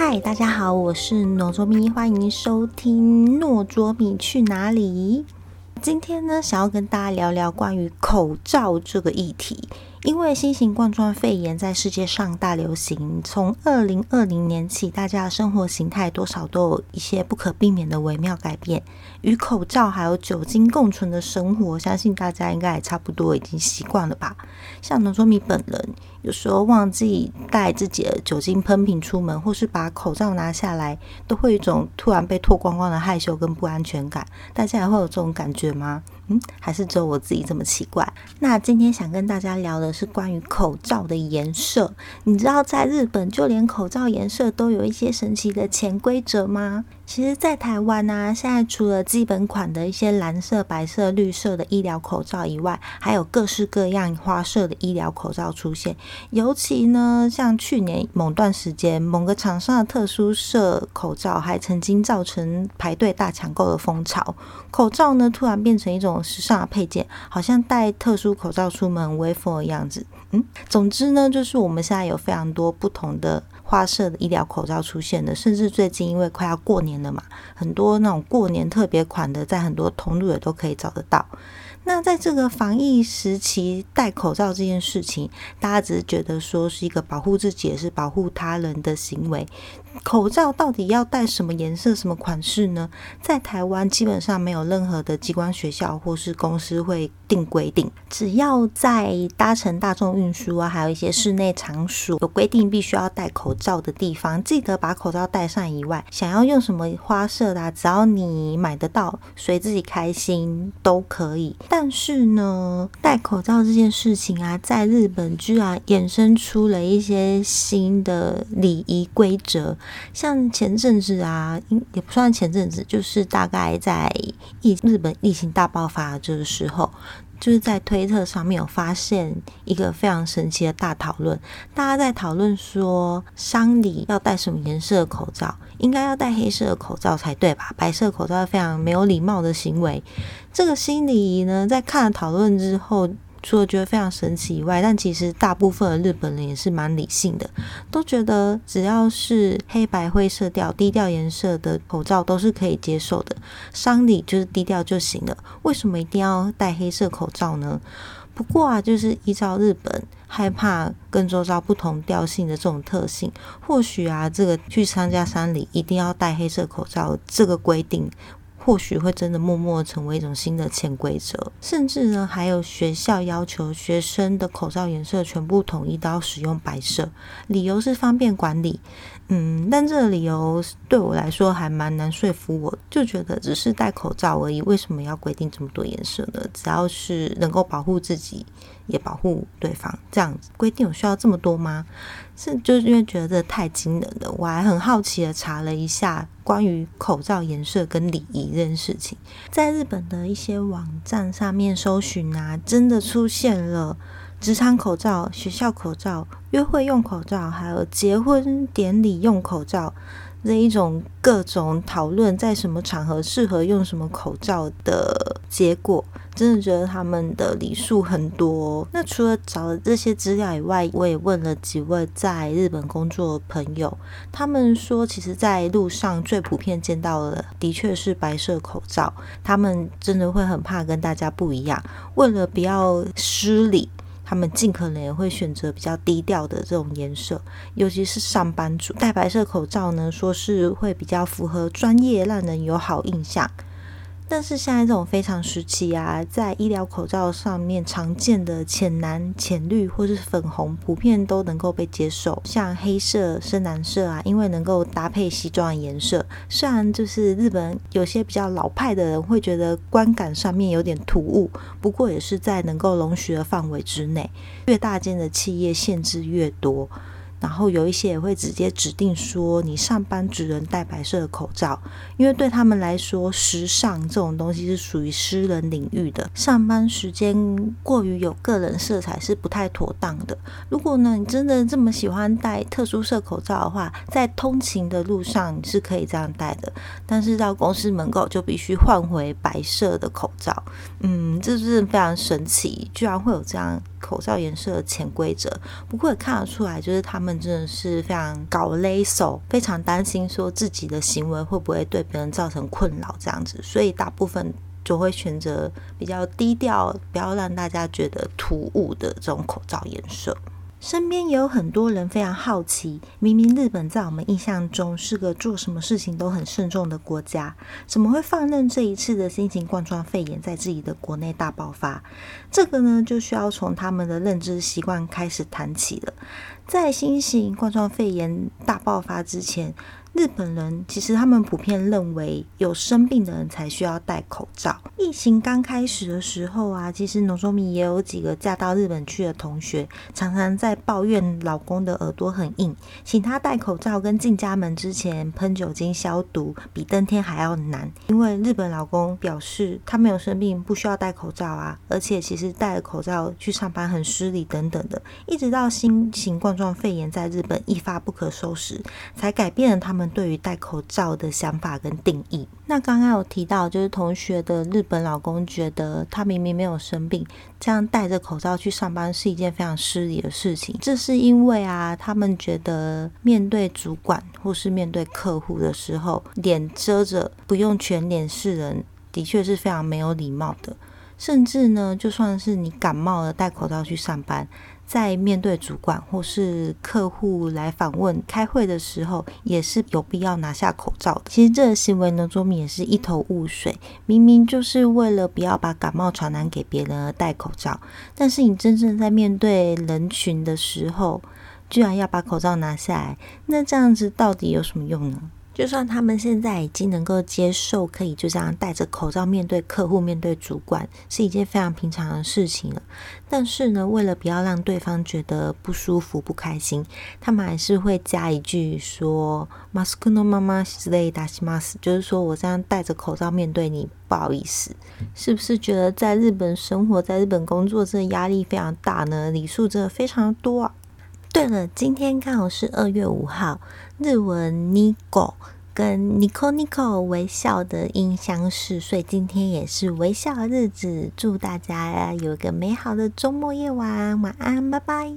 嗨，大家好，我是诺卓米，欢迎收听诺卓米去哪里。今天呢，想要跟大家聊聊关于口罩这个议题。因为新型冠状肺炎在世界上大流行，从二零二零年起，大家的生活形态多少都有一些不可避免的微妙改变。与口罩还有酒精共存的生活，相信大家应该也差不多已经习惯了吧？像农卓米本人，有时候忘记带自己的酒精喷瓶出门，或是把口罩拿下来，都会有一种突然被脱光光的害羞跟不安全感。大家也会有这种感觉吗？嗯，还是只有我自己这么奇怪？那今天想跟大家聊的是关于口罩的颜色。你知道在日本，就连口罩颜色都有一些神奇的潜规则吗？其实，在台湾呢，现在除了基本款的一些蓝色、白色、绿色的医疗口罩以外，还有各式各样花色的医疗口罩出现。尤其呢，像去年某段时间，某个厂商的特殊色口罩还曾经造成排队大抢购的风潮。口罩呢，突然变成一种时尚的配件，好像戴特殊口罩出门威风的样子。嗯，总之呢，就是我们现在有非常多不同的。花色的医疗口罩出现的，甚至最近因为快要过年了嘛，很多那种过年特别款的，在很多通路也都可以找得到。那在这个防疫时期戴口罩这件事情，大家只是觉得说是一个保护自己也是保护他人的行为。口罩到底要戴什么颜色、什么款式呢？在台湾基本上没有任何的机关、学校或是公司会定规定，只要在搭乘大众运输啊，还有一些室内场所有规定必须要戴口罩的地方，记得把口罩戴上以外，想要用什么花色的，只要你买得到，随自己开心都可以。但但是呢，戴口罩这件事情啊，在日本居然衍生出了一些新的礼仪规则。像前阵子啊，也不算前阵子，就是大概在疫日本疫情大爆发这个时候，就是在推特上面有发现一个非常神奇的大讨论，大家在讨论说，商礼要戴什么颜色的口罩？应该要戴黑色的口罩才对吧？白色口罩非常没有礼貌的行为。这个心理呢，在看了讨论之后。除了觉得非常神奇以外，但其实大部分的日本人也是蛮理性的，都觉得只要是黑白灰色调、低调颜色的口罩都是可以接受的，商礼就是低调就行了。为什么一定要戴黑色口罩呢？不过啊，就是依照日本害怕跟周遭不同调性的这种特性，或许啊，这个去参加商礼一定要戴黑色口罩这个规定。或许会真的默默成为一种新的潜规则，甚至呢，还有学校要求学生的口罩颜色全部统一到使用白色，理由是方便管理。嗯，但这个理由对我来说还蛮难说服我，就觉得只是戴口罩而已，为什么要规定这么多颜色呢？只要是能够保护自己，也保护对方，这样子规定有需要这么多吗？是就是因为觉得太惊人了，我还很好奇的查了一下关于口罩颜色跟礼仪这件事情，在日本的一些网站上面搜寻啊，真的出现了。职场口罩、学校口罩、约会用口罩，还有结婚典礼用口罩，这一种各种讨论，在什么场合适合用什么口罩的结果。真的觉得他们的礼数很多。那除了找了这些资料以外，我也问了几位在日本工作的朋友，他们说，其实，在路上最普遍见到的，的确是白色口罩。他们真的会很怕跟大家不一样，为了不要失礼。他们尽可能也会选择比较低调的这种颜色，尤其是上班族戴白色口罩呢，说是会比较符合专业，让人有好印象。但是现在这种非常时期啊，在医疗口罩上面常见的浅蓝、浅绿或是粉红，普遍都能够被接受。像黑色、深蓝色啊，因为能够搭配西装的颜色，虽然就是日本有些比较老派的人会觉得观感上面有点突兀，不过也是在能够容许的范围之内。越大间的企业限制越多。然后有一些也会直接指定说，你上班只能戴白色的口罩，因为对他们来说，时尚这种东西是属于私人领域的，上班时间过于有个人色彩是不太妥当的。如果呢，你真的这么喜欢戴特殊色口罩的话，在通勤的路上你是可以这样戴的，但是到公司门口就必须换回白色的口罩。嗯，这是非常神奇，居然会有这样。口罩颜色的潜规则。不过也看得出来，就是他们真的是非常搞勒手，非常担心说自己的行为会不会对别人造成困扰这样子，所以大部分就会选择比较低调，不要让大家觉得突兀的这种口罩颜色。身边也有很多人非常好奇，明明日本在我们印象中是个做什么事情都很慎重的国家，怎么会放任这一次的新型冠状肺炎在自己的国内大爆发？这个呢，就需要从他们的认知习惯开始谈起了。在新型冠状肺炎大爆发之前。日本人其实他们普遍认为有生病的人才需要戴口罩。疫情刚开始的时候啊，其实农中米也有几个嫁到日本去的同学，常常在抱怨老公的耳朵很硬，请他戴口罩跟进家门之前喷酒精消毒，比登天还要难。因为日本老公表示他没有生病，不需要戴口罩啊，而且其实戴了口罩去上班很失礼等等的。一直到新型冠状肺炎在日本一发不可收拾，才改变了他们。对于戴口罩的想法跟定义，那刚刚有提到，就是同学的日本老公觉得他明明没有生病，这样戴着口罩去上班是一件非常失礼的事情。这是因为啊，他们觉得面对主管或是面对客户的时候，脸遮着不用全脸示人，的确是非常没有礼貌的。甚至呢，就算是你感冒了戴口罩去上班。在面对主管或是客户来访问、开会的时候，也是有必要拿下口罩。其实这个行为呢，卓米也是一头雾水。明明就是为了不要把感冒传染给别人而戴口罩，但是你真正在面对人群的时候，居然要把口罩拿下来，那这样子到底有什么用呢？就算他们现在已经能够接受，可以就这样戴着口罩面对客户、面对主管，是一件非常平常的事情了。但是呢，为了不要让对方觉得不舒服、不开心，他们还是会加一句说 “mask no mama” 之类的西马斯，就是说我这样戴着口罩面对你，不好意思。是不是觉得在日本生活、在日本工作，这压力非常大呢？礼数真的非常多啊。对了，今天刚好是二月五号，日文 “nico” 跟 Nico Nico 微笑的音相似，所以今天也是微笑的日子。祝大家有一个美好的周末夜晚，晚安，拜拜。